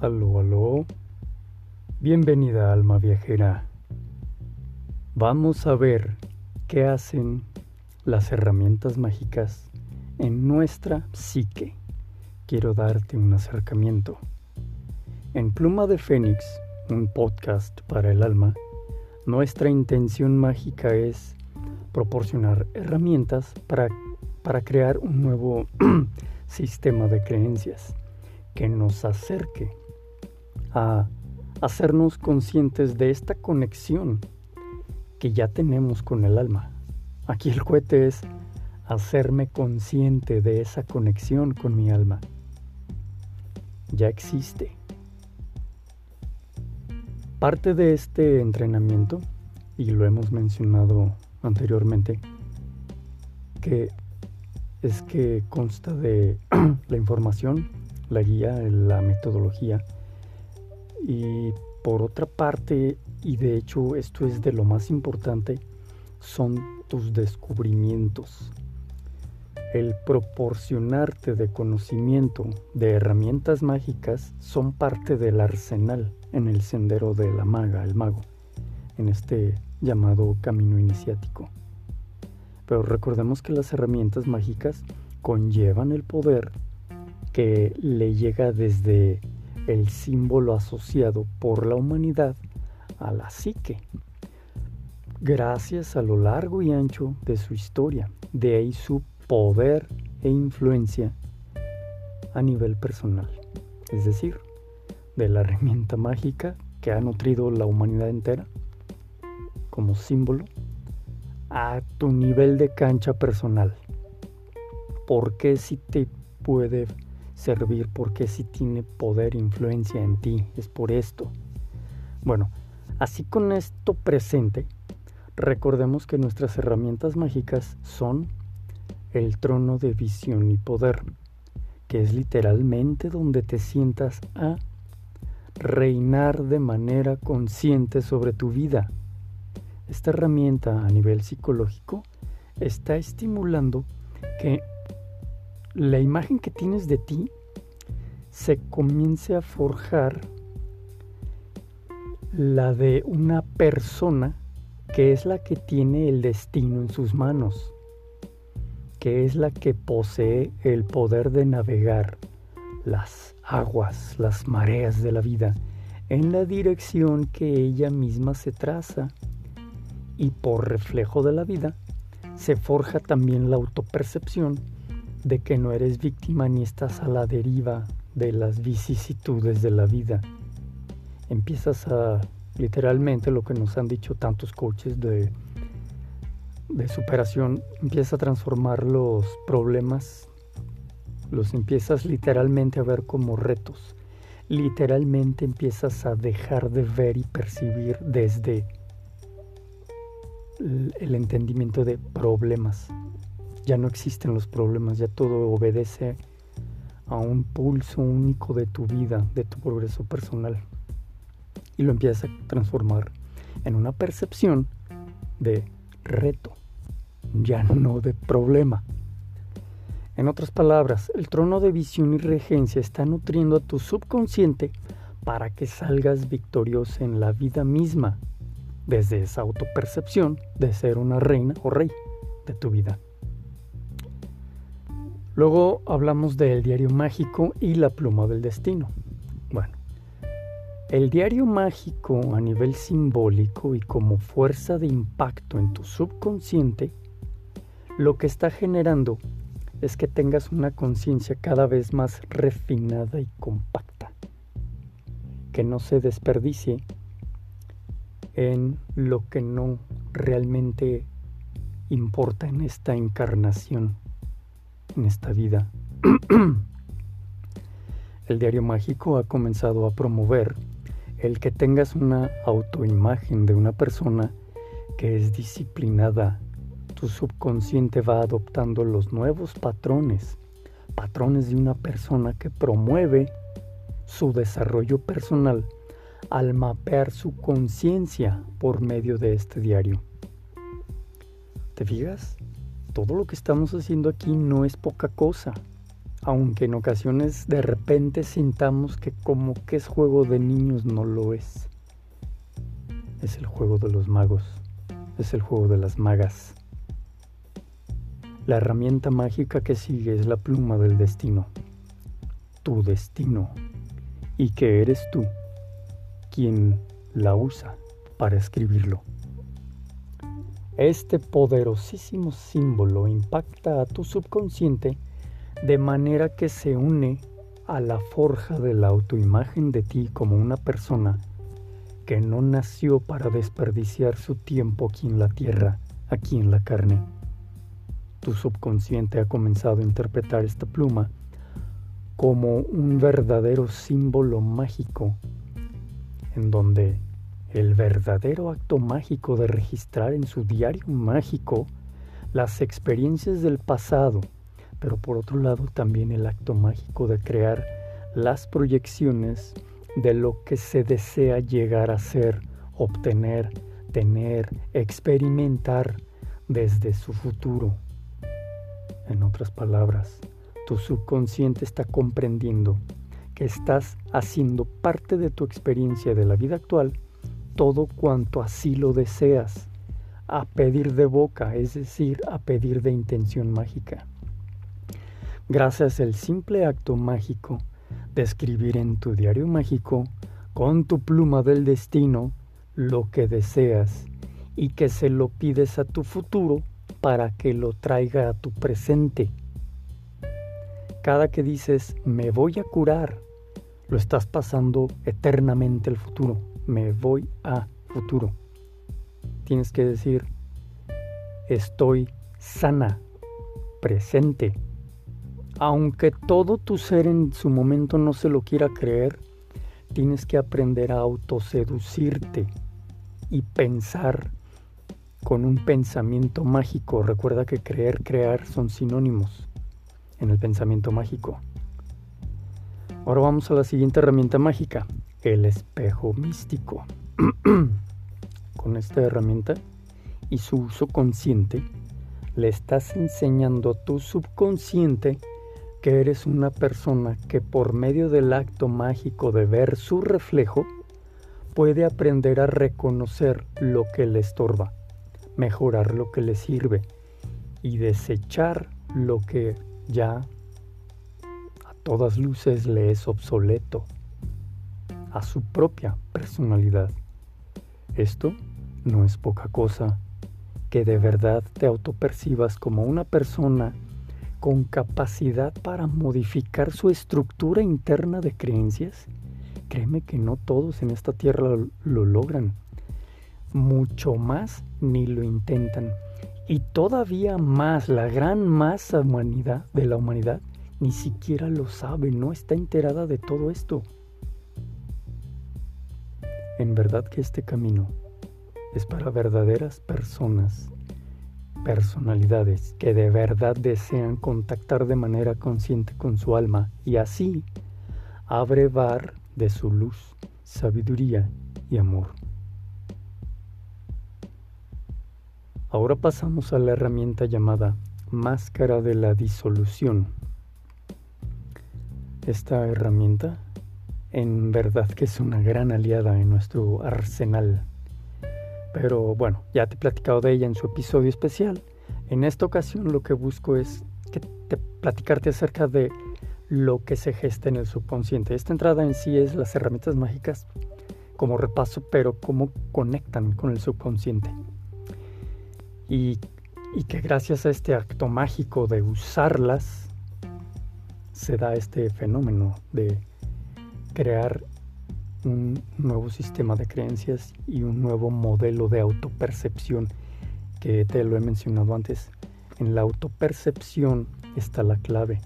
Aló, aló. Bienvenida, alma viajera. Vamos a ver qué hacen las herramientas mágicas en nuestra psique. Quiero darte un acercamiento. En Pluma de Fénix, un podcast para el alma, nuestra intención mágica es proporcionar herramientas para, para crear un nuevo sistema de creencias que nos acerque a hacernos conscientes de esta conexión que ya tenemos con el alma. Aquí el cohete es hacerme consciente de esa conexión con mi alma. Ya existe. Parte de este entrenamiento, y lo hemos mencionado anteriormente, que es que consta de la información, la guía, la metodología, y por otra parte, y de hecho esto es de lo más importante, son tus descubrimientos. El proporcionarte de conocimiento, de herramientas mágicas, son parte del arsenal en el sendero de la maga, el mago, en este llamado camino iniciático. Pero recordemos que las herramientas mágicas conllevan el poder que le llega desde el símbolo asociado por la humanidad a la psique, gracias a lo largo y ancho de su historia, de ahí su poder e influencia a nivel personal, es decir, de la herramienta mágica que ha nutrido la humanidad entera como símbolo a tu nivel de cancha personal. ¿Por qué si te puede servir porque si tiene poder e influencia en ti. Es por esto. Bueno, así con esto presente, recordemos que nuestras herramientas mágicas son el trono de visión y poder, que es literalmente donde te sientas a reinar de manera consciente sobre tu vida. Esta herramienta a nivel psicológico está estimulando que la imagen que tienes de ti se comience a forjar la de una persona que es la que tiene el destino en sus manos, que es la que posee el poder de navegar las aguas, las mareas de la vida en la dirección que ella misma se traza. Y por reflejo de la vida, se forja también la autopercepción de que no eres víctima ni estás a la deriva de las vicisitudes de la vida. Empiezas a, literalmente, lo que nos han dicho tantos coaches de, de superación, empiezas a transformar los problemas, los empiezas literalmente a ver como retos. Literalmente empiezas a dejar de ver y percibir desde el entendimiento de problemas ya no existen los problemas, ya todo obedece a un pulso único de tu vida, de tu progreso personal. Y lo empiezas a transformar en una percepción de reto, ya no de problema. En otras palabras, el trono de visión y regencia está nutriendo a tu subconsciente para que salgas victorioso en la vida misma, desde esa autopercepción de ser una reina o rey de tu vida. Luego hablamos del diario mágico y la pluma del destino. Bueno, el diario mágico a nivel simbólico y como fuerza de impacto en tu subconsciente, lo que está generando es que tengas una conciencia cada vez más refinada y compacta, que no se desperdicie en lo que no realmente importa en esta encarnación en esta vida. el diario mágico ha comenzado a promover el que tengas una autoimagen de una persona que es disciplinada. Tu subconsciente va adoptando los nuevos patrones, patrones de una persona que promueve su desarrollo personal al mapear su conciencia por medio de este diario. ¿Te fijas? Todo lo que estamos haciendo aquí no es poca cosa. aunque en ocasiones de repente sintamos que como que es juego de niños no lo es. Es el juego de los magos, es el juego de las magas. La herramienta mágica que sigue es la pluma del destino, tu destino, y que eres tú quien la usa para escribirlo. Este poderosísimo símbolo impacta a tu subconsciente de manera que se une a la forja de la autoimagen de ti como una persona que no nació para desperdiciar su tiempo aquí en la tierra, aquí en la carne. Tu subconsciente ha comenzado a interpretar esta pluma como un verdadero símbolo mágico en donde el verdadero acto mágico de registrar en su diario mágico las experiencias del pasado, pero por otro lado también el acto mágico de crear las proyecciones de lo que se desea llegar a ser, obtener, tener, experimentar desde su futuro. En otras palabras, tu subconsciente está comprendiendo que estás haciendo parte de tu experiencia de la vida actual todo cuanto así lo deseas, a pedir de boca, es decir, a pedir de intención mágica. Gracias al simple acto mágico de escribir en tu diario mágico, con tu pluma del destino, lo que deseas y que se lo pides a tu futuro para que lo traiga a tu presente. Cada que dices me voy a curar, lo estás pasando eternamente al futuro me voy a futuro. Tienes que decir, estoy sana, presente. Aunque todo tu ser en su momento no se lo quiera creer, tienes que aprender a autoseducirte y pensar con un pensamiento mágico. Recuerda que creer, crear son sinónimos en el pensamiento mágico. Ahora vamos a la siguiente herramienta mágica, el espejo místico. Con esta herramienta y su uso consciente, le estás enseñando a tu subconsciente que eres una persona que por medio del acto mágico de ver su reflejo, puede aprender a reconocer lo que le estorba, mejorar lo que le sirve y desechar lo que ya a todas luces le es obsoleto a su propia personalidad. Esto no es poca cosa. Que de verdad te autopercibas como una persona con capacidad para modificar su estructura interna de creencias. Créeme que no todos en esta tierra lo, lo logran. Mucho más ni lo intentan. Y todavía más, la gran masa humanidad, de la humanidad ni siquiera lo sabe, no está enterada de todo esto. En verdad que este camino es para verdaderas personas, personalidades que de verdad desean contactar de manera consciente con su alma y así abrevar de su luz, sabiduría y amor. Ahora pasamos a la herramienta llamada máscara de la disolución. Esta herramienta en verdad que es una gran aliada en nuestro arsenal. Pero bueno, ya te he platicado de ella en su episodio especial. En esta ocasión lo que busco es que te platicarte acerca de lo que se gesta en el subconsciente. Esta entrada en sí es las herramientas mágicas como repaso, pero cómo conectan con el subconsciente. Y, y que gracias a este acto mágico de usarlas, se da este fenómeno de crear un nuevo sistema de creencias y un nuevo modelo de autopercepción que te lo he mencionado antes. En la autopercepción está la clave.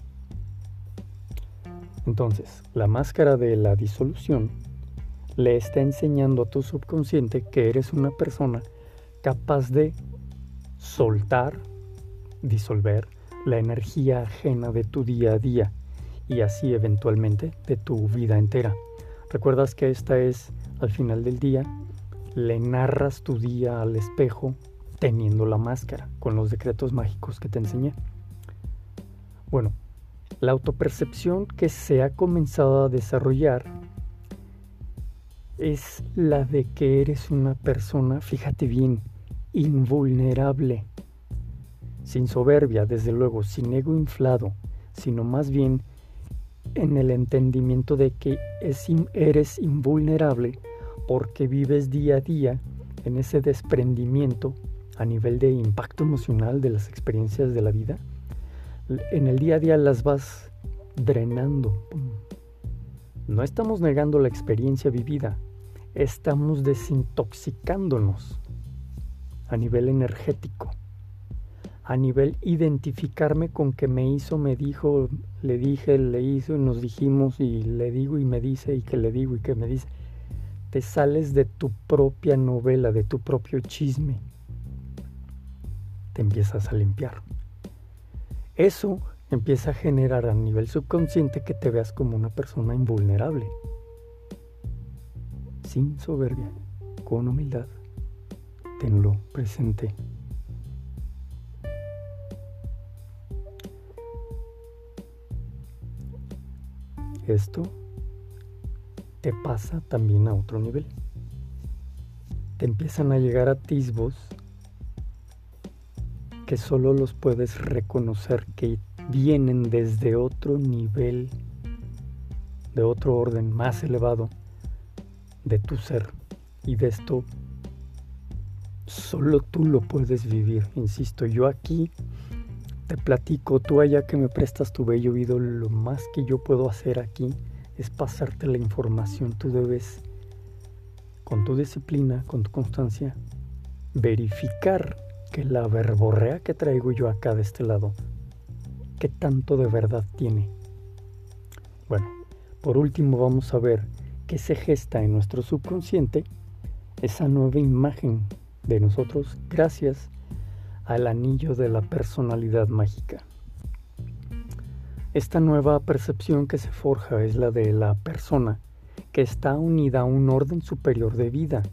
Entonces, la máscara de la disolución le está enseñando a tu subconsciente que eres una persona capaz de soltar, disolver la energía ajena de tu día a día y así eventualmente de tu vida entera. Recuerdas que esta es, al final del día, le narras tu día al espejo teniendo la máscara con los decretos mágicos que te enseñé. Bueno, La autopercepción que se ha comenzado a desarrollar es la de que eres una persona, fíjate bien, invulnerable, sin soberbia, desde luego, sin ego inflado, sino más bien en el entendimiento de que eres invulnerable porque vives día a día en ese desprendimiento a nivel de impacto emocional de las experiencias de la vida. En el día a día las vas drenando. No estamos negando la experiencia vivida, estamos desintoxicándonos a nivel energético, a nivel identificarme con que me hizo, me dijo, le dije, le hizo nos dijimos y le digo y me dice y que le digo y que me dice. Te sales de tu propia novela, de tu propio chisme. Te empiezas a limpiar. Eso empieza a generar a nivel subconsciente que te veas como una persona invulnerable, sin soberbia, con humildad. Tenlo presente. Esto te pasa también a otro nivel. Te empiezan a llegar atisbos que solo los puedes reconocer que vienen desde otro nivel, de otro orden más elevado de tu ser. Y de esto solo tú lo puedes vivir. Insisto, yo aquí te platico, tú allá que me prestas tu bello oído, lo más que yo puedo hacer aquí es pasarte la información. Tú debes, con tu disciplina, con tu constancia, verificar que la verborrea que traigo yo acá de este lado, qué tanto de verdad tiene. Bueno, por último vamos a ver qué se gesta en nuestro subconsciente esa nueva imagen de nosotros gracias al anillo de la personalidad mágica. Esta nueva percepción que se forja es la de la persona que está unida a un orden superior de vida.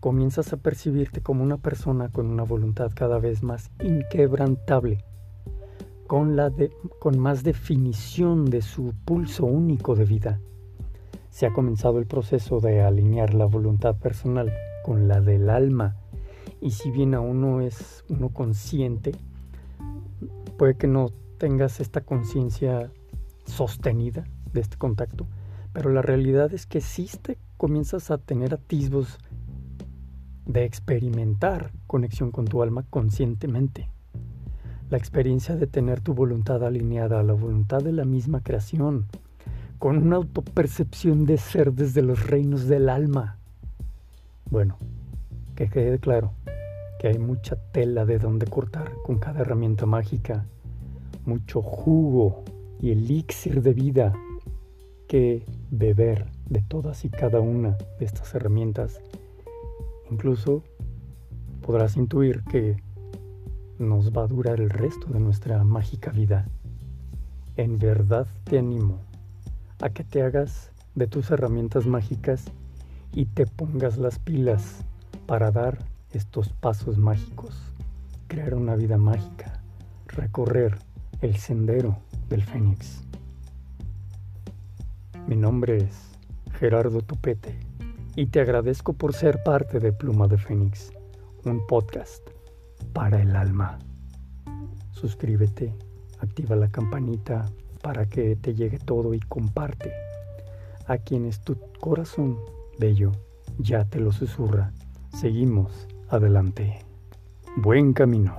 Comienzas a percibirte como una persona con una voluntad cada vez más inquebrantable, con, la con más definición de su pulso único de vida. Se ha comenzado el proceso de alinear la voluntad personal con la del alma y si bien aún no es uno consciente, puede que no tengas esta conciencia sostenida de este contacto, pero la realidad es que existe, comienzas a tener atisbos de experimentar conexión con tu alma conscientemente. La experiencia de tener tu voluntad alineada a la voluntad de la misma creación, con una autopercepción de ser desde los reinos del alma. Bueno, que quede claro, hay mucha tela de donde cortar con cada herramienta mágica, mucho jugo y elixir de vida que beber de todas y cada una de estas herramientas. Incluso podrás intuir que nos va a durar el resto de nuestra mágica vida. En verdad te animo a que te hagas de tus herramientas mágicas y te pongas las pilas para dar estos pasos mágicos, crear una vida mágica, recorrer el sendero del Fénix. Mi nombre es Gerardo Tupete y te agradezco por ser parte de Pluma de Fénix, un podcast para el alma. Suscríbete, activa la campanita para que te llegue todo y comparte a quienes tu corazón bello ya te lo susurra seguimos adelante. Buen camino.